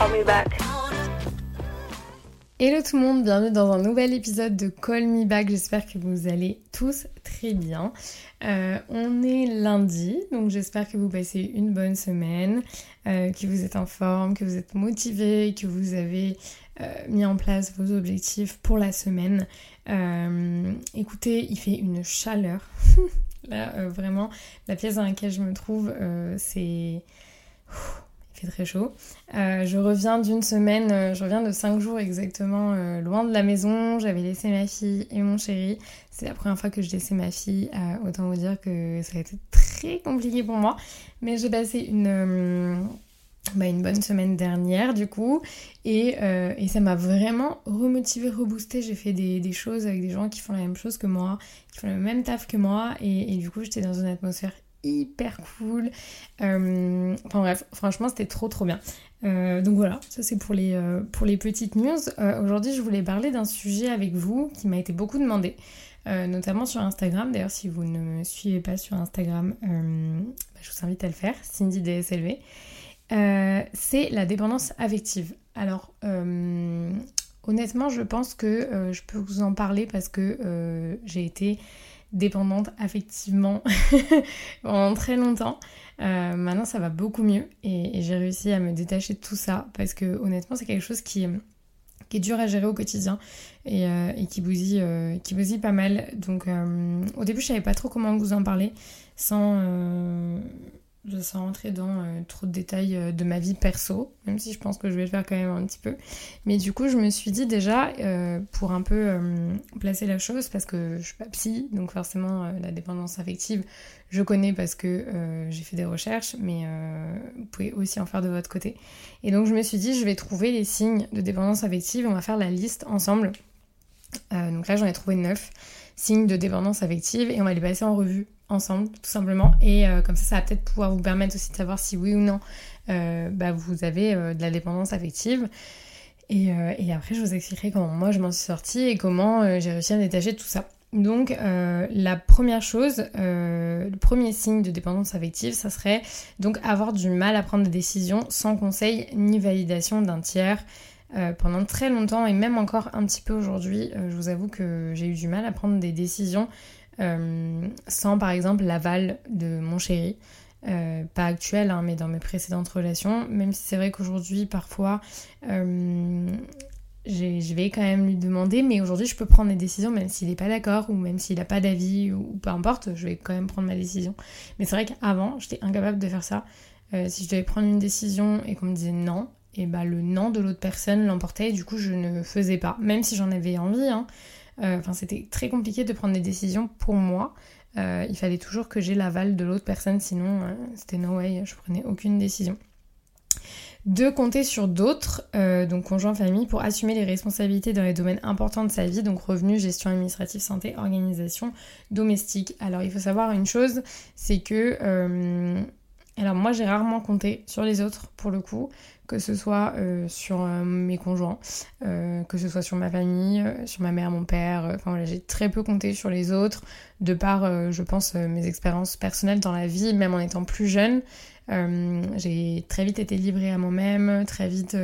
Call me back. Hello tout le monde, bienvenue dans un nouvel épisode de Call Me Back. J'espère que vous allez tous très bien. Euh, on est lundi, donc j'espère que vous passez une bonne semaine, euh, que vous êtes en forme, que vous êtes motivé, que vous avez euh, mis en place vos objectifs pour la semaine. Écoutez, il fait une chaleur. Là, vraiment, la pièce dans laquelle je me trouve, c'est... Très chaud. Euh, je reviens d'une semaine, euh, je reviens de 5 jours exactement euh, loin de la maison. J'avais laissé ma fille et mon chéri. C'est la première fois que je laissais ma fille. Autant vous dire que ça a été très compliqué pour moi. Mais j'ai passé une, bah, bonne semaine dernière du coup. Et, ça m'a vraiment remotivé, reboosté. J'ai fait des, choses avec des gens qui font la même chose que moi, qui font le même taf que moi. Et du coup, j'étais dans une atmosphère hyper cool. Euh, enfin bref, franchement, c'était trop trop bien. Euh, donc voilà, ça c'est pour les, euh, pour les petites news. Aujourd'hui, je voulais parler d'un sujet avec vous qui m'a été beaucoup demandé, notamment sur Instagram. D'ailleurs, si vous ne me suivez pas sur Instagram, bah, je vous invite à le faire, Cindy DSLV. C'est la dépendance affective. Alors, honnêtement, je pense que je peux vous en parler parce que j'ai été dépendante affectivement pendant très longtemps. Euh, maintenant, ça va beaucoup mieux et, j'ai réussi à me détacher de tout ça parce que honnêtement, c'est quelque chose qui, est dur à gérer au quotidien et, euh, et qui, bousille, euh, qui bousille pas mal. Donc, euh, au début, je savais pas trop comment vous en parler sans, sans rentrer dans euh, trop de détails euh, de ma vie perso, même si je pense que je vais le faire quand même un petit peu. Mais du coup, je me suis dit déjà, euh, pour un peu placer la chose, parce que je suis pas psy, donc forcément, la dépendance affective, je connais parce que j'ai fait des recherches, mais vous pouvez aussi en faire de votre côté. Et donc, je me suis dit, je vais trouver les signes de dépendance affective, on va faire la liste ensemble. Donc là, j'en ai trouvé neuf signes de dépendance affective et on va les passer en revue ensemble, tout simplement. Et euh, comme ça, ça va peut-être pouvoir vous permettre aussi de savoir si oui ou non euh, bah, vous avez euh, de la dépendance affective. Et, après, je vous expliquerai comment moi je m'en suis sortie et comment j'ai réussi à détacher tout ça. Donc, la première chose, le premier signe de dépendance affective, ça serait donc avoir du mal à prendre des décisions sans conseil ni validation d'un tiers. Euh, pendant très longtemps et même encore un petit peu aujourd'hui, euh, je vous avoue que j'ai eu du mal à prendre des décisions euh, sans par exemple l'aval de mon chéri. Pas actuel, hein, mais dans mes précédentes relations. Même si c'est vrai qu'aujourd'hui, parfois, je vais quand même lui demander, mais aujourd'hui, je peux prendre des décisions même s'il n'est pas d'accord ou même s'il n'a pas d'avis ou, ou peu importe, je vais quand même prendre ma décision. Mais c'est vrai qu'avant, j'étais incapable de faire ça. Si je devais prendre une décision et qu'on me disait non, et bah le non de l'autre personne l'emportait et du coup je ne faisais pas, même si j'en avais envie. hein. Euh, Enfin, c'était très compliqué de prendre des décisions pour moi. Euh, il fallait toujours que j'ai l'aval de l'autre personne, sinon euh, c'était no way, je prenais aucune décision. De compter sur d'autres, donc conjoint famille, pour assumer les responsabilités dans les domaines importants de sa vie, donc revenus, gestion administrative, santé, organisation domestique. Alors il faut savoir une chose, c'est que alors moi j'ai rarement compté sur les autres pour le coup, que ce soit euh, sur euh, mes conjoints, euh, que ce soit sur ma famille, sur ma mère, mon père, enfin j'ai très peu compté sur les autres, de par, je pense, mes expériences personnelles dans la vie, même en étant plus jeune. J'ai très vite été livrée à moi-même, très vite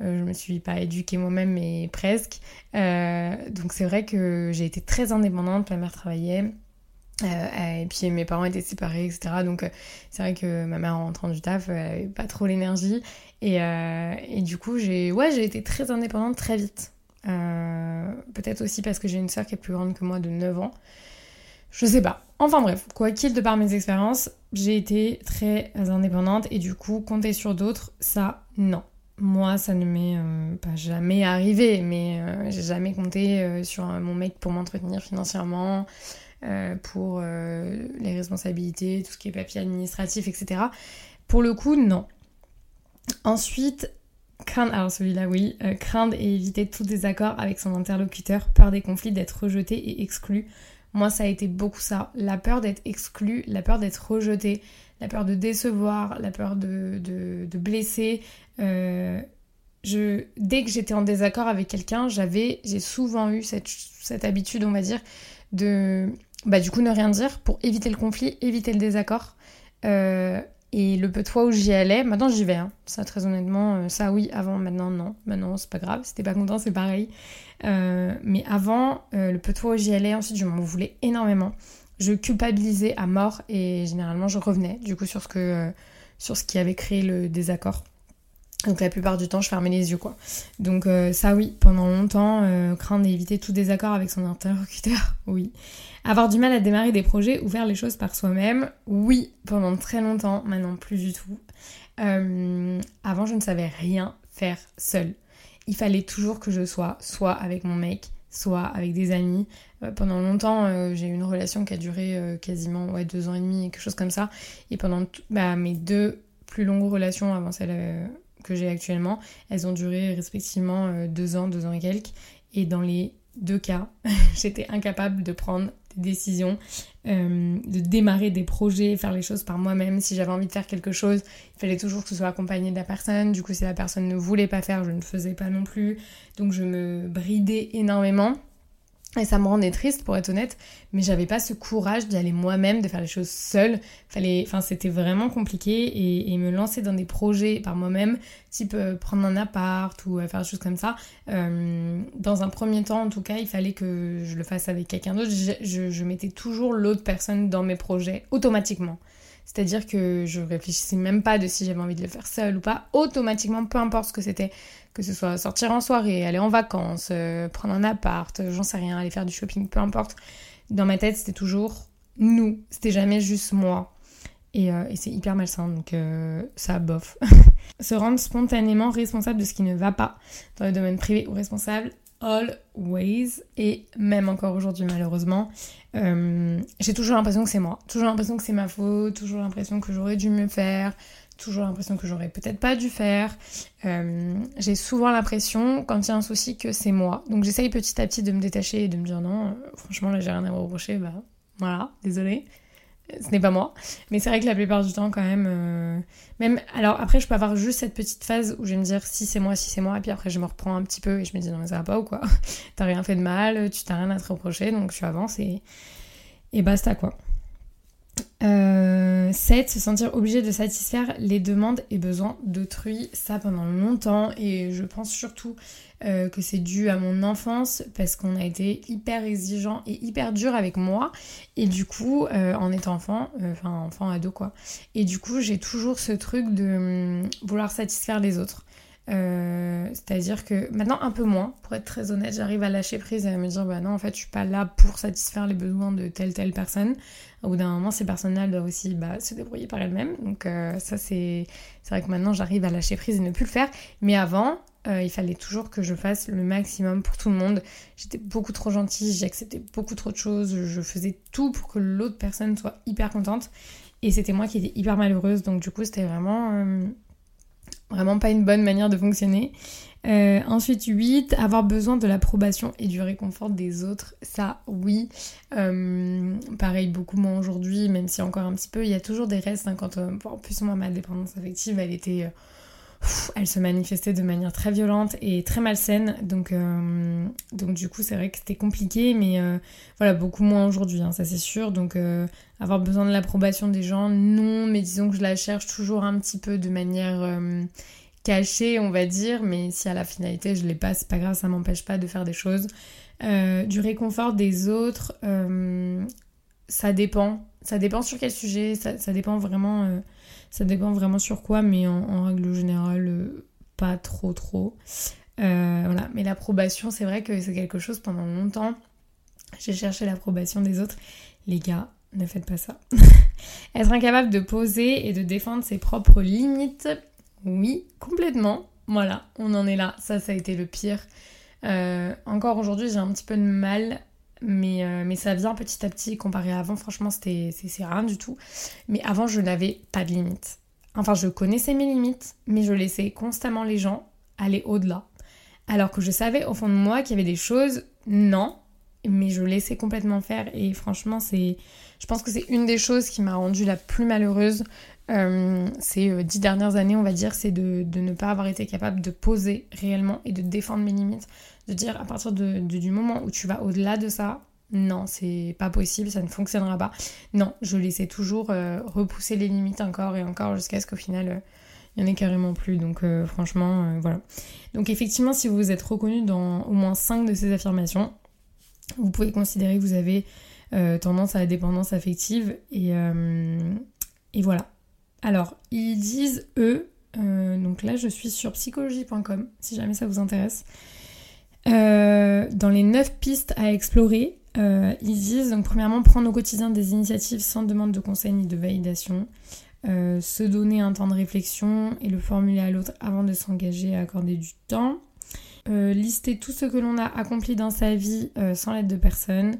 je me suis pas éduquée moi-même, mais presque. Donc c'est vrai que j'ai été très indépendante, ma mère travaillait. Euh, et puis mes parents étaient séparés, etc. Donc euh, c'est vrai que ma mère en rentrant du taf, elle avait pas trop l'énergie. Et, euh, et du coup, j'ai ouais, été très indépendante très vite. Euh, Peut-être aussi parce que j'ai une sœur qui est plus grande que moi de 9 ans. Je sais pas. Enfin bref, quoi qu'il de par mes expériences, j'ai été très indépendante et du coup, compter sur d'autres, ça, non. moi, ça ne m'est euh, pas jamais arrivé, mais euh, j'ai jamais compté euh, sur mon mec pour m'entretenir financièrement, pour les responsabilités, tout ce qui est papier administratif, etc. Pour le coup, non. Ensuite, craindre, alors celui-là oui, craindre et éviter tout désaccord avec son interlocuteur, peur des conflits, d'être rejeté et exclu. Moi, ça a été beaucoup ça. La peur d'être exclu, la peur d'être rejeté, la peur de décevoir, la peur de, de, blesser. Euh, je, dès que j'étais en désaccord avec quelqu'un, j'avais, j'ai souvent eu cette, cette, habitude, on va dire, de bah, du coup ne rien dire pour éviter le conflit, éviter le désaccord. Euh, et le peu de fois où j'y allais, maintenant j'y vais. Hein. Ça, très honnêtement, euh, ça oui, avant, maintenant non. Maintenant, c'est pas grave. Si t'es pas content, c'est pareil. mais avant, le peu de fois où j'y allais, ensuite, je m'en voulais énormément je culpabilisais à mort et généralement je revenais du coup sur ce, que, euh, sur ce qui avait créé le désaccord. Donc la plupart du temps, je fermais les yeux, quoi. Donc euh, ça, oui, pendant longtemps, euh, craindre d'éviter tout désaccord avec son interlocuteur, oui. Avoir du mal à démarrer des projets ou faire les choses par soi-même, oui, pendant très longtemps, maintenant plus du tout. avant, je ne savais rien faire seule. Il fallait toujours que je sois soit avec mon mec, soit avec des amis. Euh, pendant longtemps, euh, j'ai eu une relation qui a duré euh, quasiment ouais, deux ans et demi, quelque chose comme ça. Et pendant bah, mes deux plus longues relations avant celle que j'ai actuellement, elles ont duré respectivement deux ans, deux ans et quelques. Et dans les deux cas, j'étais incapable de prendre des décisions, de démarrer des projets, faire les choses par moi-même. Si j'avais envie de faire quelque chose, il fallait toujours que ce soit accompagné de la personne. Du coup, si la personne ne voulait pas faire, je ne faisais pas non plus. Donc je me bridais énormément. Et ça me rendait triste pour être honnête, mais j'avais pas ce courage d'y aller moi-même, de faire les choses seule. Fallait, enfin, c'était vraiment compliqué et, me lancer dans des projets par moi-même, type euh, prendre un appart ou euh, faire des choses comme ça. Euh, dans un premier temps, en tout cas, il fallait que je le fasse avec quelqu'un d'autre. je mettais toujours l'autre personne dans mes projets automatiquement. C'est-à-dire que je réfléchissais même pas de si j'avais envie de le faire seul ou pas. Automatiquement, peu importe ce que c'était, que ce soit sortir en soirée, aller en vacances, euh, prendre un appart, j'en sais rien, aller faire du shopping, peu importe. Dans ma tête, c'était toujours nous. C'était jamais juste moi. Et, euh, c'est hyper malsain, donc euh, ça bof. Se rendre spontanément responsable de ce qui ne va pas dans le domaine privé ou responsable always. Et même encore aujourd'hui malheureusement euh, j'ai toujours l'impression que c'est moi. Toujours l'impression que c'est ma faute. Toujours l'impression que j'aurais dû mieux faire. Toujours l'impression que j'aurais peut-être pas dû faire. Euh, j'ai souvent l'impression quand il y a un souci que c'est moi. Donc j'essaye petit à petit de me détacher et de me dire non euh, franchement là j'ai rien à me reprocher. Bah voilà. Désolé ce n'est pas moi. Mais c'est vrai que la plupart du temps, quand même, euh, même. Alors après, je peux avoir juste cette petite phase où je vais me dire si c'est moi, si c'est moi, et puis après, je me reprends un petit peu et je me dis non, mais ça va pas ou quoi? T'as rien fait de mal, tu t'as rien à te reprocher, donc tu avances et, et basta quoi. 7. Euh, se sentir obligé de satisfaire les demandes et besoins d'autrui. Ça pendant longtemps et je pense surtout euh, que c'est dû à mon enfance parce qu'on a été hyper exigeant et hyper dur avec moi. Et du coup, euh, en étant enfant, enfin enfant ado quoi. Et du coup, j'ai toujours ce truc de hum, vouloir satisfaire les autres. C'est-à-dire que maintenant un peu moins, pour être très honnête, j'arrive à lâcher prise et à me dire bah non en fait je suis pas là pour satisfaire les besoins de telle telle personne au bout d'un moment, ces personnes-là doivent aussi bah, se débrouiller par elles-mêmes. Donc euh, ça, c'est vrai que maintenant, j'arrive à lâcher prise et ne plus le faire. Mais avant, euh, il fallait toujours que je fasse le maximum pour tout le monde. J'étais beaucoup trop gentille, j'acceptais beaucoup trop de choses, je faisais tout pour que l'autre personne soit hyper contente. Et c'était moi qui étais hyper malheureuse. Donc du coup, c'était vraiment... Euh, vraiment pas une bonne manière de fonctionner. Euh, ensuite, 8, avoir besoin de l'approbation et du réconfort des autres. Ça, oui. Euh, pareil, beaucoup moins aujourd'hui, même si encore un petit peu, il y a toujours des restes. Hein, quand, euh, en plus, moi, ma dépendance affective, elle était elle se manifestait de manière très violente et très malsaine. Donc, euh, du coup, c'est vrai que c'était compliqué, mais euh, voilà, beaucoup moins aujourd'hui, hein, ça c'est sûr. Donc, euh, avoir besoin de l'approbation des gens, non, mais disons que je la cherche toujours un petit peu de manière cachée, on va dire. Mais si à la finalité je l'ai pas, c'est pas grave, ça m'empêche pas de faire des choses. du réconfort des autres, ça dépend. Ça dépend sur quel sujet, ça, dépend vraiment ça dépend vraiment sur quoi, mais en, règle générale, euh, pas trop trop. Euh, voilà. Mais l'approbation, c'est vrai que c'est quelque chose pendant longtemps. J'ai cherché l'approbation des autres. Les gars, ne faites pas ça. Être incapable de poser et de défendre ses propres limites, oui, complètement. Voilà, on en est là. Ça, ça a été le pire. Euh, encore aujourd'hui, j'ai un petit peu de mal, mais, euh, mais ça vient petit à petit comparé à avant. Franchement, c'est rien du tout. Mais avant, je n'avais pas de limites. Enfin, je connaissais mes limites, mais je laissais constamment les gens aller au-delà. Alors que je savais au fond de moi qu'il y avait des choses, non, mais je laissais complètement faire. Et franchement, c'est, je pense que c'est une des choses qui m'a rendue la plus malheureuse euh, ces euh, dix dernières années, on va dire, c'est de, ne pas avoir été capable de poser réellement et de défendre mes limites. De dire à partir du moment où tu vas au-delà de ça, non, c'est pas possible, ça ne fonctionnera pas. Non, je laissais toujours euh, repousser les limites encore et encore jusqu'à ce qu'au final, il n'y en ait carrément plus. Donc franchement, voilà. Donc effectivement, si vous vous êtes reconnu dans au moins cinq de ces affirmations, vous pouvez considérer que vous avez tendance à la dépendance affective et, et voilà. Alors, ils disent, eux, euh, donc là je suis sur psychologie.com, si jamais ça vous intéresse, euh, dans les 9 pistes à explorer, euh, ils disent, donc premièrement, prendre au quotidien des initiatives sans demande de conseil ni de validation, se donner un temps de réflexion et le formuler à l'autre avant de s'engager à accorder du temps, lister tout ce que l'on a accompli dans sa vie sans l'aide de personne,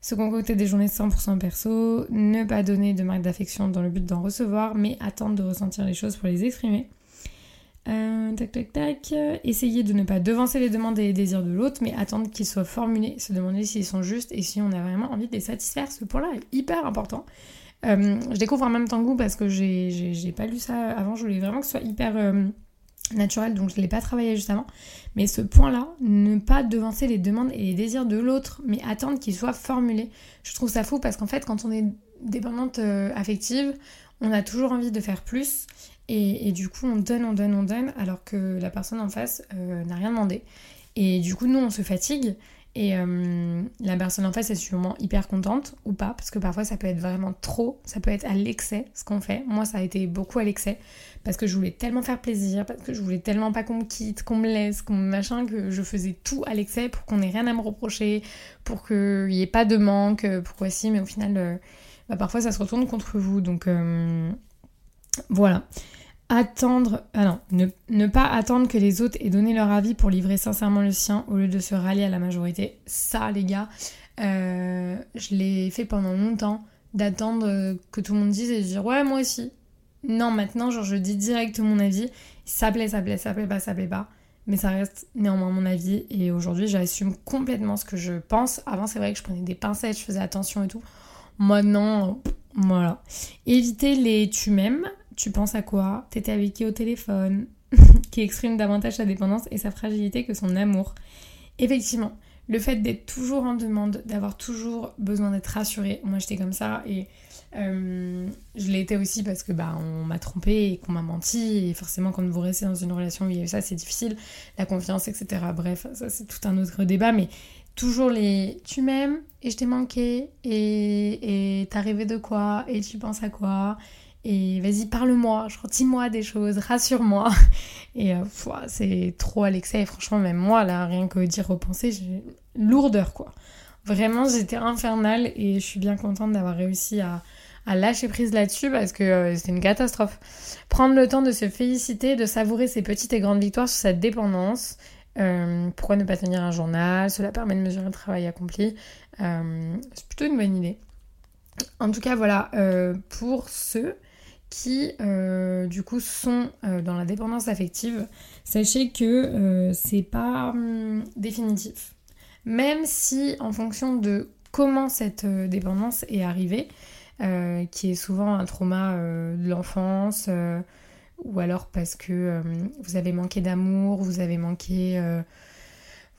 se concocter des journées 100% perso, ne pas donner de marque d'affection dans le but d'en recevoir, mais attendre de ressentir les choses pour les exprimer. Euh, tac tac tac. Essayer de ne pas devancer les demandes et les désirs de l'autre, mais attendre qu'ils soient formulés, se demander s'ils sont justes et si on a vraiment envie de les satisfaire. Ce point-là est hyper important. Euh, je découvre en même temps goût parce que j'ai pas lu ça avant. Je voulais vraiment que ce soit hyper euh, naturel, donc je ne l'ai pas travaillé justement. Mais ce point-là, ne pas devancer les demandes et les désirs de l'autre, mais attendre qu'ils soient formulés. Je trouve ça fou parce qu'en fait, quand on est dépendante affective, on a toujours envie de faire plus. Et, du coup, on donne, on donne, on donne, alors que la personne en face euh, n'a rien demandé. Et du coup, nous, on se fatigue. Et euh, la personne en face est sûrement hyper contente ou pas, parce que parfois ça peut être vraiment trop, ça peut être à l'excès ce qu'on fait. Moi ça a été beaucoup à l'excès, parce que je voulais tellement faire plaisir, parce que je voulais tellement pas qu'on me quitte, qu'on me laisse, qu'on me machin, que je faisais tout à l'excès pour qu'on ait rien à me reprocher, pour qu'il n'y ait pas de manque, pourquoi si, mais au final, euh, bah, parfois ça se retourne contre vous. Donc voilà attendre, ah non, ne, pas attendre que les autres aient donné leur avis pour livrer sincèrement le sien au lieu de se rallier à la majorité. Ça, les gars, euh, je l'ai fait pendant longtemps, d'attendre que tout le monde dise et de dire ouais, moi aussi. Non, maintenant, genre, je dis direct mon avis. Ça plaît, ça plaît, ça plaît pas, ça plaît pas. Mais ça reste néanmoins mon avis. Et aujourd'hui, j'assume complètement ce que je pense. Avant, c'est vrai que je prenais des pincettes, je faisais attention et tout. Maintenant, voilà. Éviter les tu m'aimes tu penses à quoi? T'étais avec qui au téléphone? Qui exprime davantage sa dépendance et sa fragilité que son amour. Effectivement, le fait d'être toujours en demande, d'avoir toujours besoin d'être rassuré, moi j'étais comme ça et euh, je été aussi parce que bah on m'a trompé et qu'on m'a menti. Et forcément quand vous restez dans une relation où il y a ça c'est difficile, la confiance etc. Bref, ça c'est tout un autre débat. Mais toujours les tu m'aimes et je t'ai manqué et t'as rêvé de quoi et tu penses à quoi? Et vas-y, parle-moi, dis-moi des choses, rassure-moi. Et euh, c'est trop à l'excès. franchement, même moi, là, rien que d'y repenser, j'ai lourdeur, quoi. Vraiment, j'étais infernale et je suis bien contente d'avoir réussi à, lâcher prise là-dessus parce que euh, c'était une catastrophe. Prendre le temps de se féliciter, de savourer ses petites et grandes victoires sur sa dépendance. Euh, pourquoi ne pas tenir un journal? Cela permet de mesurer le travail accompli. c'est plutôt une bonne idée. En tout cas, voilà, pour ceux qui euh, du coup sont euh, dans la dépendance affective, sachez que euh, c'est pas hum, définitif. Même si en fonction de comment cette dépendance est arrivée, qui est souvent un trauma de l'enfance, ou alors parce que vous avez manqué d'amour, vous avez manqué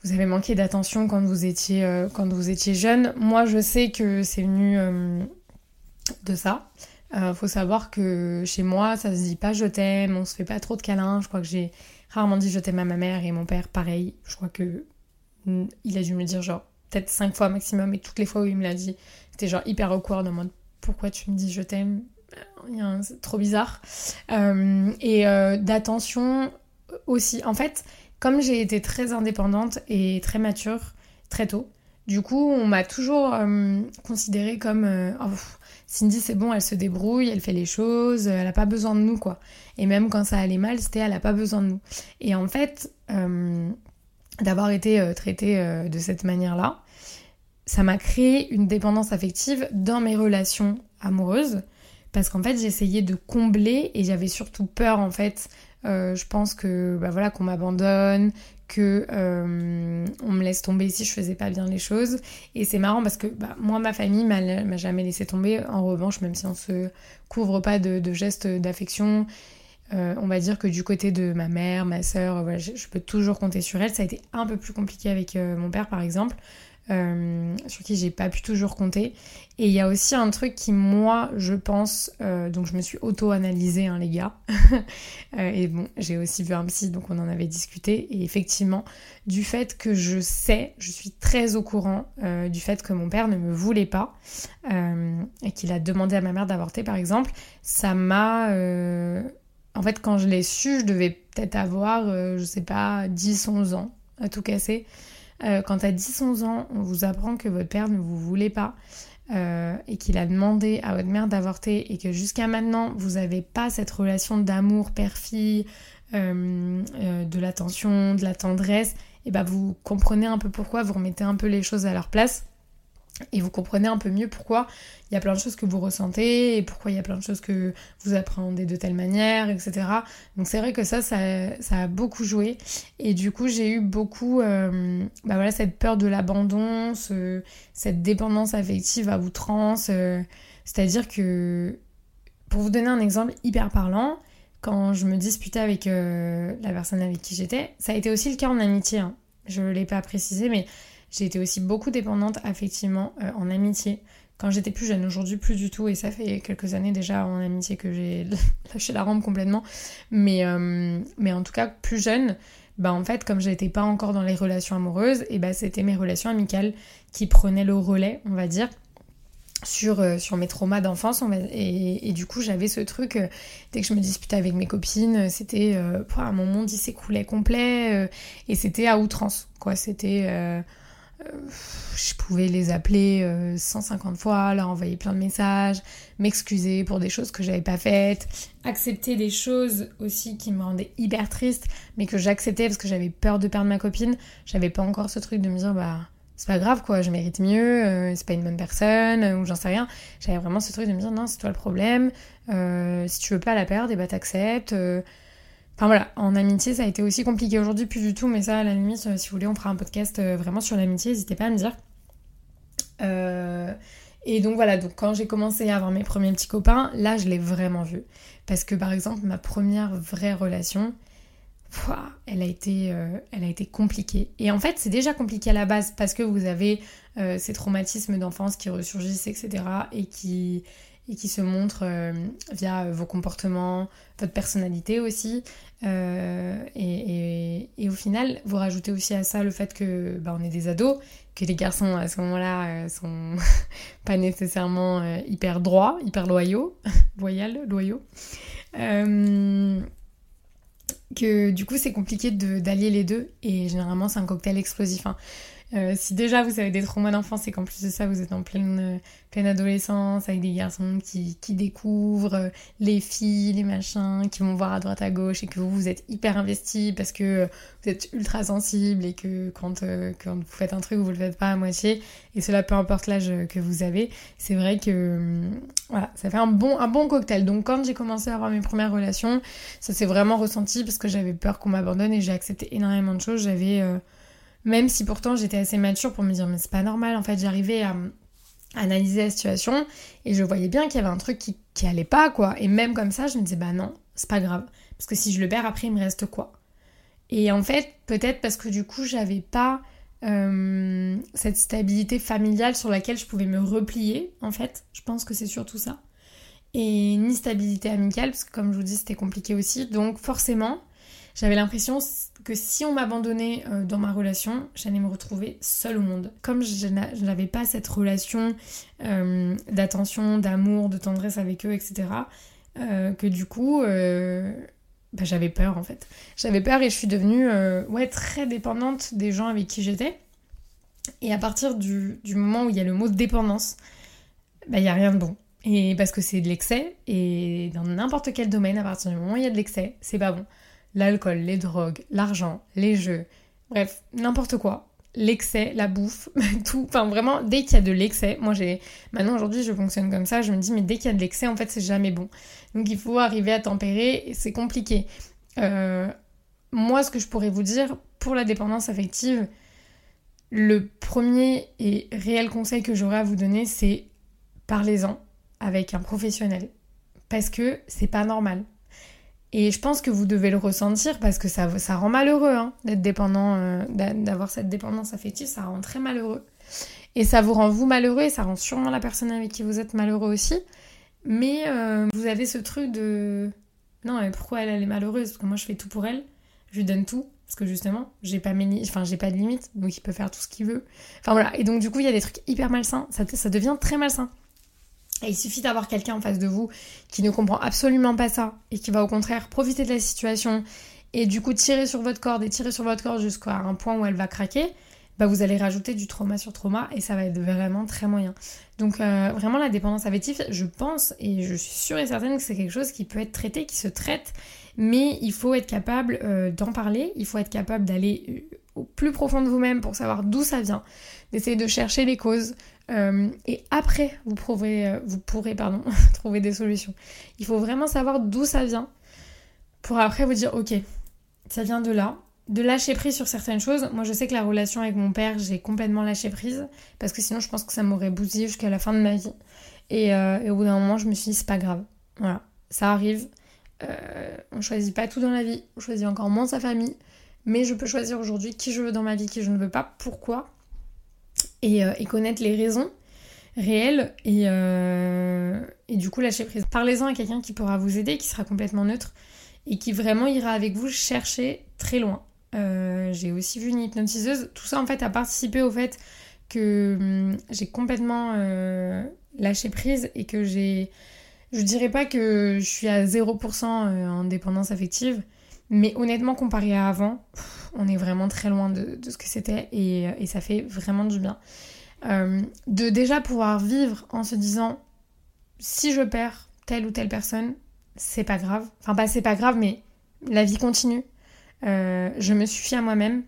vous avez manqué d'attention quand vous étiez quand vous étiez jeune. Moi, je sais que c'est venu de ça. Euh, faut savoir que chez moi, ça se dit pas je t'aime, on se fait pas trop de câlins. Je crois que j'ai rarement dit je t'aime à ma mère et mon père, pareil. Je crois que mm, il a dû me le dire genre peut-être cinq fois maximum et toutes les fois où il me l'a dit, c'était genre hyper awkward en mode pourquoi tu me dis je t'aime? C'est trop bizarre. Euh, et euh, d'attention aussi. En fait, comme j'ai été très indépendante et très mature très tôt, Du coup, on m'a toujours euh, considérée comme oh, Cindy, c'est bon, elle se débrouille, elle fait les choses, elle n'a pas besoin de nous, quoi. Et même quand ça allait mal, c'était elle n'a pas besoin de nous. Et en fait, d'avoir été traitée de cette manière-là, ça m'a créé une dépendance affective dans mes relations amoureuses parce qu'en fait j'essayais de combler et j'avais surtout peur en fait euh, je pense que bah voilà qu'on m'abandonne que euh, on me laisse tomber si je faisais pas bien les choses et c'est marrant parce que bah, moi ma famille m'a jamais laissé tomber en revanche même si on se couvre pas de, gestes d'affection euh, on va dire que du côté de ma mère, ma soeur, voilà, je, je, peux toujours compter sur elle. Ça a été un peu plus compliqué avec mon père par exemple. Euh, sur qui j'ai pas pu toujours compter. Et il y a aussi un truc qui, moi, je pense, euh, donc je me suis auto-analysée, hein, les gars. Euh, et bon, j'ai aussi vu un psy, donc on en avait discuté. Et effectivement, du fait que je sais, je suis très au courant du fait que mon père ne me voulait pas et qu'il a demandé à ma mère d'avorter, par exemple, ça m'a. En fait, quand je l'ai su, je devais peut-être avoir, je sais pas, 10-11 ans à tout casser. Euh, quand à 10-11 ans, on vous apprend que votre père ne vous voulait pas euh, et qu'il a demandé à votre mère d'avorter et que jusqu'à maintenant, vous n'avez pas cette relation d'amour père-fille, euh, de l'attention, de la tendresse, et bah vous comprenez un peu pourquoi, vous remettez un peu les choses à leur place et vous comprenez un peu mieux pourquoi il y a plein de choses que vous ressentez et pourquoi il y a plein de choses que vous appréhendez de telle manière, etc. Donc c'est vrai que ça, ça, a beaucoup joué. Et du coup, j'ai eu beaucoup, euh, bah voilà, cette peur de l'abandon, cette dépendance affective à outrance. Euh, c'est-à-dire que, pour vous donner un exemple hyper parlant, quand je me disputais avec euh, la personne avec qui j'étais, ça a été aussi le cas en amitié. Hein. Je ne l'ai pas précisé, mais j'ai été aussi beaucoup dépendante affectivement euh, en amitié. Quand j'étais plus jeune, aujourd'hui plus du tout, et ça fait quelques années déjà en amitié que j'ai lâché la rampe complètement. Mais, euh, mais en tout cas, plus jeune, bah en fait, comme j'étais pas encore dans les relations amoureuses, et bah c'était mes relations amicales qui prenaient le relais, on va dire sur, euh, sur mes traumas d'enfance et, du coup j'avais ce truc dès que je me disputais avec mes copines c'était euh, mon monde il s'écoulait complet et c'était à outrance quoi c'était euh, je pouvais les appeler 150 euh, fois, leur envoyer plein de messages, m'excuser pour des choses que j'avais pas faites, accepter des choses aussi qui me rendaient hyper triste, mais que j'acceptais parce que j'avais peur de perdre ma copine. J'avais pas encore ce truc de me dire bah c'est pas grave quoi, je mérite mieux, euh, c'est pas une bonne personne ou j'en sais rien. J'avais vraiment ce truc de me dire non c'est toi le problème, si tu veux pas la perdre et eh bah t'acceptes. Enfin voilà, en amitié, ça a été aussi compliqué aujourd'hui, plus du tout, mais ça, à la limite, euh, si vous voulez, on fera un podcast euh, vraiment sur l'amitié, n'hésitez pas à me dire. Euh, et donc voilà, donc quand j'ai commencé à avoir mes premiers petits copains, là, je l'ai vraiment vu. Parce que par exemple, ma première vraie relation, elle, a été, elle a été compliquée. Et en fait, c'est déjà compliqué à la base parce que vous avez ces traumatismes d'enfance qui ressurgissent, etc. et qui, et qui se montrent via vos comportements, votre personnalité aussi. Euh, et, au final, vous rajoutez aussi à ça le fait que bah, on est des ados, que les garçons à ce moment-là euh, sont pas nécessairement euh, hyper droits, hyper loyaux, loyal, loyaux. que du coup c'est compliqué d'allier les deux et généralement c'est un cocktail explosif. Hein. Euh, si déjà vous avez des traumas d'enfance et qu'en plus de ça vous êtes en pleine, pleine adolescence avec des garçons qui, qui découvrent euh, les filles, les machins, qui vont voir à droite à gauche et que vous vous êtes hyper investi parce que vous êtes ultra sensible et que quand, euh, quand vous faites un truc vous le faites pas à moitié et cela peu importe l'âge que vous avez, c'est vrai que voilà, ça fait un bon, un bon cocktail. Donc quand j'ai commencé à avoir mes premières relations, ça s'est vraiment ressenti parce que j'avais peur qu'on m'abandonne et j'ai accepté énormément de choses. J'avais même si pourtant j'étais assez mature pour me dire mais c'est pas normal, en fait j'arrivais à, analyser la situation et je voyais bien qu'il y avait un truc qui, qui allait pas quoi. Et même comme ça je me disais bah non, c'est pas grave. Parce que si je le perds après il me reste quoi? Et en fait peut-être parce que du coup j'avais pas euh, cette stabilité familiale sur laquelle je pouvais me replier en fait. Je pense que c'est surtout ça. Et ni stabilité amicale parce que comme je vous dis c'était compliqué aussi. Donc forcément j'avais l'impression que si on m'abandonnait euh, dans ma relation, j'allais me retrouver seule au monde. Comme je n'avais pas cette relation euh, d'attention, d'amour, de tendresse avec eux, etc., euh, que du coup, bah, j'avais peur en fait. J'avais peur et je suis devenue ouais, très dépendante des gens avec qui j'étais. Et à partir du, moment où il y a le mot dépendance, bah, il n'y a rien de bon. Et parce que c'est de l'excès, et dans n'importe quel domaine, à partir du moment où il y a de l'excès, c'est pas bon. L'alcool, les drogues, l'argent, les jeux, bref, n'importe quoi. L'excès, la bouffe, tout. Enfin, vraiment, dès qu'il y a de l'excès, moi j'ai. Maintenant, aujourd'hui, je fonctionne comme ça, je me dis, mais dès qu'il y a de l'excès, en fait, c'est jamais bon. Donc, il faut arriver à tempérer, c'est compliqué. Euh, moi, ce que je pourrais vous dire pour la dépendance affective, le premier et réel conseil que j'aurais à vous donner, c'est parlez-en avec un professionnel. Parce que c'est pas normal. Et je pense que vous devez le ressentir parce que ça, ça rend malheureux hein, d'être dépendant, euh, d'avoir cette dépendance affective, ça rend très malheureux. Et ça vous rend vous malheureux et ça rend sûrement la personne avec qui vous êtes malheureux aussi. Mais euh, vous avez ce truc de non, mais pourquoi elle, elle est malheureuse? Parce que moi je fais tout pour elle, je lui donne tout. Parce que justement, j'ai pas, pas de limite, donc il peut faire tout ce qu'il veut. Enfin voilà, et donc du coup, il y a des trucs hyper malsains, ça devient très malsain. Et il suffit d'avoir quelqu'un en face de vous qui ne comprend absolument pas ça et qui va au contraire profiter de la situation et du coup tirer sur votre corde et tirer sur votre corde jusqu'à un point où elle va craquer, bah vous allez rajouter du trauma sur trauma et ça va être vraiment très moyen. Donc euh, vraiment la dépendance affective, je pense et je suis sûre et certaine que c'est quelque chose qui peut être traité, qui se traite, mais il faut être capable euh, d'en parler, il faut être capable d'aller euh, plus profond de vous-même pour savoir d'où ça vient, d'essayer de chercher les causes, euh, et après, vous pourrez, euh, pourrez trouver des solutions. Il faut vraiment savoir d'où ça vient pour après vous dire, ok, ça vient de là. De lâcher prise sur certaines choses. Moi, je sais que la relation avec mon père, j'ai complètement lâché prise parce que sinon, je pense que ça m'aurait bousillé jusqu'à la fin de ma vie. Et, euh, au bout d'un moment, je me suis dit, c'est pas grave. Voilà, ça arrive. on choisit pas tout dans la vie. On choisit encore moins sa famille. Mais je peux choisir aujourd'hui qui je veux dans ma vie, qui je ne veux pas, pourquoi euh, et, connaître les raisons réelles et, euh, et du coup lâcher prise. Parlez-en à quelqu'un qui pourra vous aider, qui sera complètement neutre et qui vraiment ira avec vous chercher très loin. Euh, j'ai aussi vu une hypnotiseuse. Tout ça en fait a participé au fait que hum, j'ai complètement lâché prise et que j'ai... Je dirais pas que je suis à 0% en dépendance affective, mais honnêtement comparé à avant, on est vraiment très loin de, ce que c'était et, ça fait vraiment du bien. Euh, de déjà pouvoir vivre en se disant si je perds telle ou telle personne, c'est pas grave. Enfin, pas c'est pas grave, mais la vie continue. Euh, je me suffis à moi-même.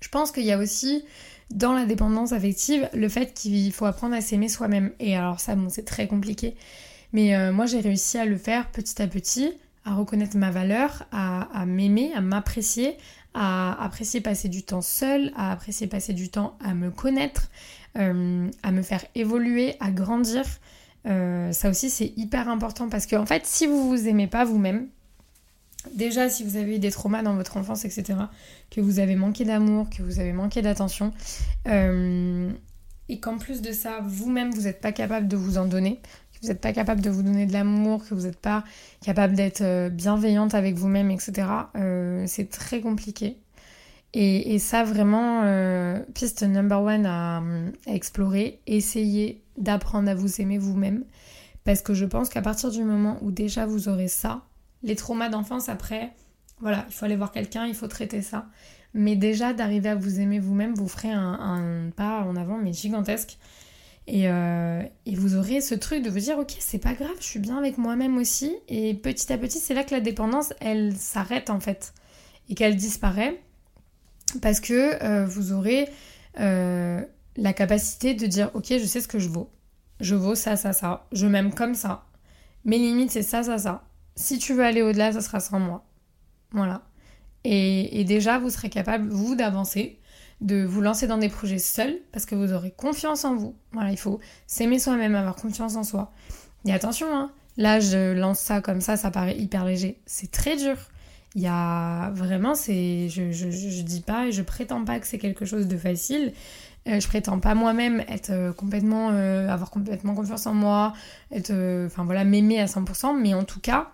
Je pense qu'il y a aussi dans la dépendance affective le fait qu'il faut apprendre à s'aimer soi-même. Et alors, ça, bon, c'est très compliqué. Mais euh, moi, j'ai réussi à le faire petit à petit, à reconnaître ma valeur, à m'aimer, à m'apprécier, à apprécier passer du temps seul, à apprécier passer du temps à me connaître, euh, à me faire évoluer, à grandir. Euh, ça aussi c'est hyper important parce que en fait si vous vous aimez pas vous-même, déjà si vous avez eu des traumas dans votre enfance etc, que vous avez manqué d'amour, que vous avez manqué d'attention, euh, et qu'en plus de ça vous-même vous n'êtes pas capable de vous en donner, vous n'êtes pas capable de vous donner de l'amour, que vous n'êtes pas capable d'être euh, bienveillante avec vous-même, etc., euh, c'est très compliqué. Et, ça, vraiment, euh, piste number one à, explorer, essayez d'apprendre à vous aimer vous-même. Parce que je pense qu'à partir du moment où déjà vous aurez ça, les traumas d'enfance après, voilà, il faut aller voir quelqu'un, il faut traiter ça. Mais déjà d'arriver à vous aimer vous-même, vous ferez un, pas en avant, mais gigantesque. Euh, et, vous aurez ce truc de vous dire ok c'est pas grave, je suis bien avec moi-même aussi. Et petit à petit c'est là que la dépendance elle s'arrête en fait et qu'elle disparaît parce que euh, vous aurez euh, la capacité de dire ok je sais ce que je vaux. Je vaux ça, ça, ça. Je m'aime comme ça. Mes limites c'est ça, ça, ça. Si tu veux aller au-delà, ça sera sans moi. Voilà. Et, et déjà vous serez capable vous d'avancer de vous lancer dans des projets seuls parce que vous aurez confiance en vous. Voilà, il faut s'aimer soi-même, avoir confiance en soi. Et attention, hein, là je lance ça comme ça, ça paraît hyper léger. C'est très dur. Il y a vraiment, c'est, je, je, dis pas et je prétends pas que c'est quelque chose de facile. Euh, je prétends pas moi-même être euh, complètement, euh, avoir complètement confiance en moi, être, enfin voilà, m'aimer à 100%, mais en tout cas,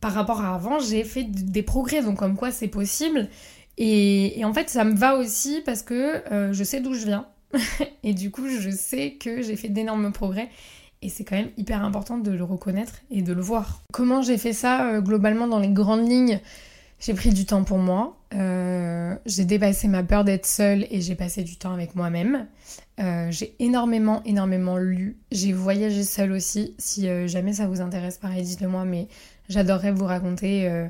par rapport à avant, j'ai fait des progrès, donc comme quoi c'est possible. Et, en fait, ça me va aussi parce que euh, je sais d'où je viens. et du coup, je sais que j'ai fait d'énormes progrès. Et c'est quand même hyper important de le reconnaître et de le voir. Comment j'ai fait ça euh, globalement dans les grandes lignes? J'ai pris du temps pour moi. Euh, j'ai dépassé ma peur d'être seule et j'ai passé du temps avec moi-même. J'ai énormément, énormément lu. J'ai voyagé seule aussi. Si jamais ça vous intéresse, pareil, dites-le moi, mais j'adorerais vous raconter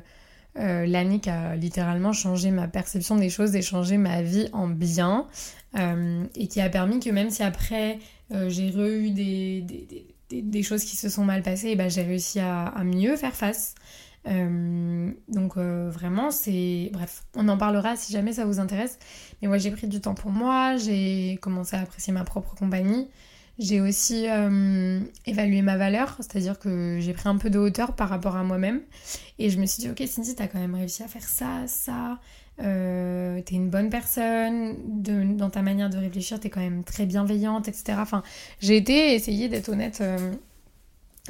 l'année qui a littéralement changé ma perception des choses et changé ma vie en bien. et qui a permis que même si après j'ai eu des, des, choses qui se sont mal passées, ben, j'ai réussi à, mieux faire face. Euh, donc euh, vraiment, c'est... Bref, on en parlera si jamais ça vous intéresse. Mais moi, j'ai pris du temps pour moi, j'ai commencé à apprécier ma propre compagnie. J'ai aussi euh, évalué ma valeur, c'est-à-dire que j'ai pris un peu de hauteur par rapport à moi-même. Et je me suis dit, ok Cindy, t'as quand même réussi à faire ça, ça. t'es une bonne personne, dans ta manière de réfléchir, t'es quand même très bienveillante, etc. Enfin, j'ai été essayer d'être honnête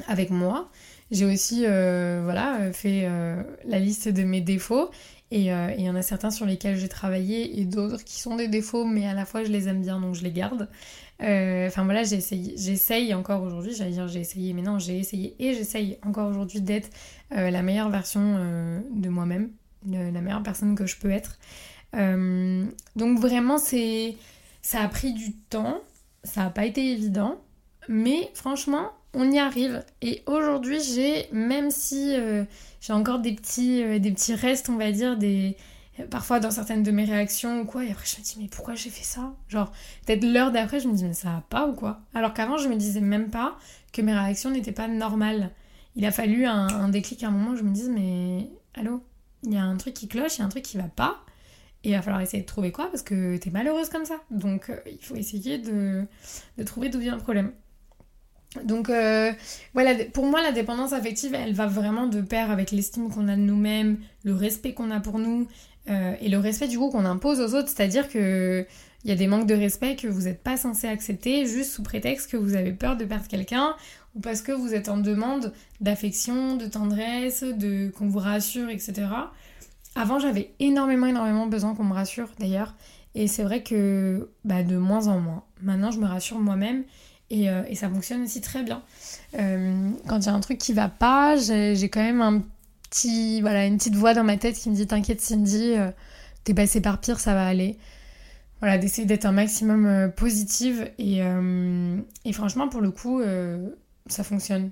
avec moi. J'ai aussi euh, voilà, fait euh, la liste de mes défauts et euh, il y en a certains sur lesquels j'ai travaillé et d'autres qui sont des défauts mais à la fois je les aime bien donc je les garde. Enfin voilà, j'essaye encore aujourd'hui, j'allais dire j'ai essayé mais non j'ai essayé et j'essaye encore aujourd'hui d'être la meilleure version de moi-même, la meilleure personne que je peux être. donc vraiment ça a pris du temps, ça n'a pas été évident, mais franchement on y arrive. Et aujourd'hui, j'ai, même si euh, j'ai encore des petits, euh, des petits restes, on va dire, des parfois dans certaines de mes réactions ou quoi, et après je me dis mais pourquoi j'ai fait ça? Genre, peut-être l'heure d'après, je me dis mais ça va pas ou quoi? Alors qu'avant, je me disais même pas que mes réactions n'étaient pas normales. Il a fallu un, déclic un moment où je me dise mais allô, il y a un truc qui cloche, il y a un truc qui va pas. Et il va falloir essayer de trouver quoi? Parce que t'es malheureuse comme ça. Donc euh, il faut essayer de, de trouver d'où vient le problème. Donc euh, voilà, pour moi la dépendance affective, elle va vraiment de pair avec l'estime qu'on a de nous-mêmes, le respect qu'on a pour nous euh, et le respect du coup qu'on impose aux autres. C'est-à-dire que il y a des manques de respect que vous n'êtes pas censé accepter juste sous prétexte que vous avez peur de perdre quelqu'un ou parce que vous êtes en demande d'affection, de tendresse, de qu'on vous rassure, etc. Avant j'avais énormément énormément besoin qu'on me rassure d'ailleurs et c'est vrai que bah, de moins en moins. Maintenant je me rassure moi-même euh, et, ça fonctionne aussi très bien. Euh, quand il y a un truc qui va pas, j'ai quand même un petit, voilà, une petite voix dans ma tête qui me dit T'inquiète, Cindy, euh, t'es passé par pire, ça va aller. Voilà, d'essayer d'être un maximum positive. Et, franchement, pour le coup, ça fonctionne.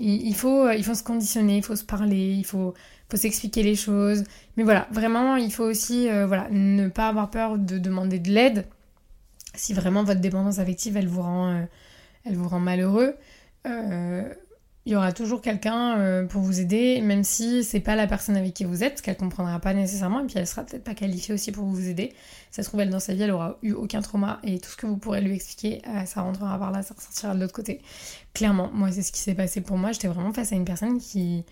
Il, faut, il faut se conditionner, il faut se parler, il faut, faut s'expliquer les choses. Mais voilà, vraiment, il faut aussi voilà, ne pas avoir peur de demander de l'aide si vraiment votre dépendance affective, elle vous rend, euh, elle vous rend malheureux, euh, il y aura toujours quelqu'un euh, pour vous aider, même si c'est pas la personne avec qui vous êtes, qu'elle comprendra pas nécessairement, et puis elle sera peut-être pas qualifiée aussi pour vous aider. Ça se trouve, elle dans sa vie, elle aura eu aucun trauma, et tout ce que vous pourrez lui expliquer, ça rentrera par là, ça ressortira de l'autre côté. Clairement, moi, c'est ce qui s'est passé pour moi. J'étais vraiment face à une personne qui,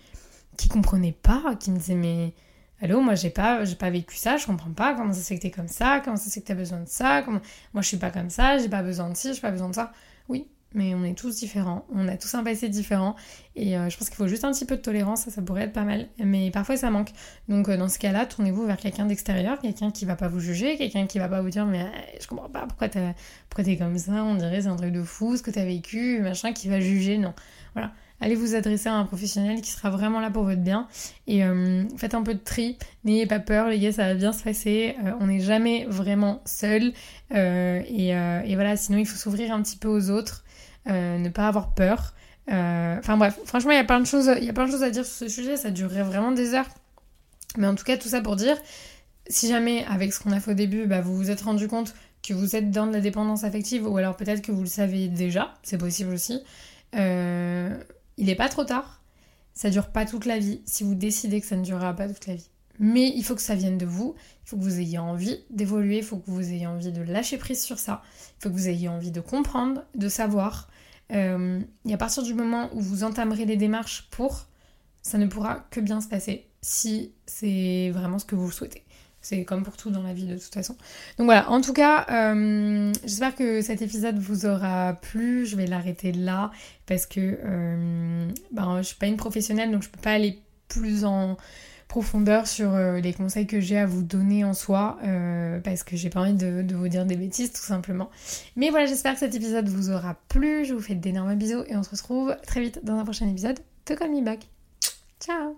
qui comprenait pas, qui me disait, mais Allô, moi j'ai pas, j'ai pas vécu ça, je comprends pas comment ça fait que t'es comme ça, comment ça fait que t'as besoin de ça, comment... moi je suis pas comme ça, j'ai pas besoin de ci, j'ai pas besoin de ça. Oui, mais on est tous différents, on a tous un passé différent et euh, je pense qu'il faut juste un petit peu de tolérance, ça, pourrait être pas mal, mais parfois ça manque. Donc euh, dans ce cas-là, tournez-vous vers quelqu'un d'extérieur, quelqu'un qui va pas vous juger, quelqu'un qui va pas vous dire mais euh, je comprends pas pourquoi t'es comme ça, on dirait c'est un truc de fou ce que t'as vécu, machin, qui va juger, non. Voilà, allez vous adresser à un professionnel qui sera vraiment là pour votre bien. Et euh, faites un peu de tri, n'ayez pas peur, les gars, ça va bien se passer. On n'est jamais vraiment seul. Et, voilà, sinon il faut s'ouvrir un petit peu aux autres, ne pas avoir peur. Enfin bref, franchement, il y a plein de choses, à dire sur ce sujet. Ça durerait vraiment des heures. Mais en tout cas, tout ça pour dire, si jamais avec ce qu'on a fait au début, bah, vous vous êtes rendu compte que vous êtes dans de la dépendance affective, ou alors peut-être que vous le savez déjà, c'est possible aussi. Euh, il n'est pas trop tard. Ça dure pas toute la vie si vous décidez que ça ne durera pas toute la vie. Mais il faut que ça vienne de vous, il faut que vous ayez envie d'évoluer, il faut que vous ayez envie de lâcher prise sur ça, il faut que vous ayez envie de comprendre, de savoir. Euh, et à partir du moment où vous entamerez les démarches pour, ça ne pourra que bien se passer si c'est vraiment ce que vous souhaitez. C'est comme pour tout dans la vie de toute façon. Donc voilà, en tout cas, euh, j'espère que cet épisode vous aura plu. Je vais l'arrêter là parce que euh, ben, je suis pas une professionnelle donc je peux pas aller plus en profondeur sur euh, les conseils que j'ai à vous donner en soi parce que j'ai pas envie de, vous dire des bêtises tout simplement. Mais voilà, j'espère que cet épisode vous aura plu. Je vous fais d'énormes bisous et on se retrouve très vite dans un prochain épisode de Call Me Back. Ciao